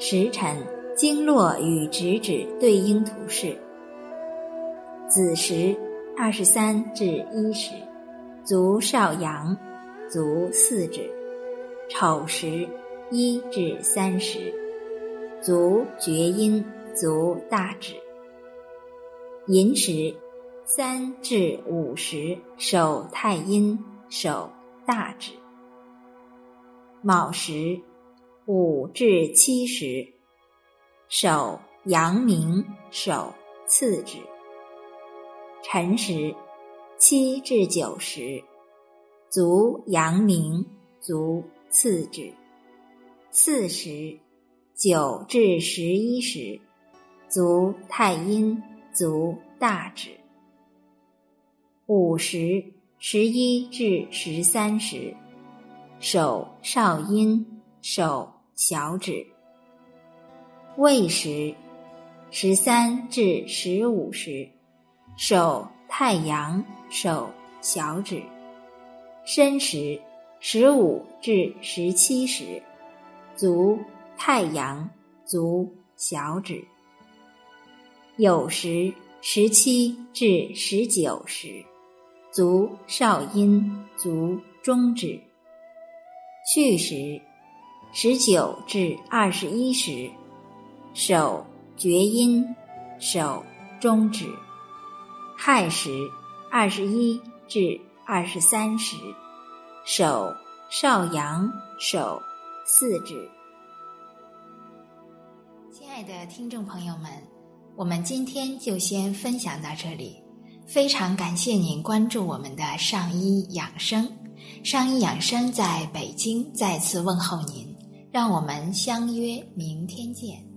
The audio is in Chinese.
时辰、经络与直指对应图示：子时二十三至一时，足少阳，足四指；丑时一至三时，足厥阴，足大指；寅时三至五时，手太阴，手大指；卯时。五至七时，手阳明，手次指；辰时，七至九时，足阳明，足次指；巳时，九至十一时，足太阴，足大指；午时，十一至十三时，手少阴，手。小指，未时，十三至十五时，手太阳，手小指；申时，十五至十七时，足太阳，足小指；酉时，十七至十九时，足少阴，足中指；戌时。十九至二十一时，手厥阴，手中指；亥时二十一至二十三时，手少阳，手四指。亲爱的听众朋友们，我们今天就先分享到这里。非常感谢您关注我们的上医养生，上医养生在北京再次问候您。让我们相约明天见。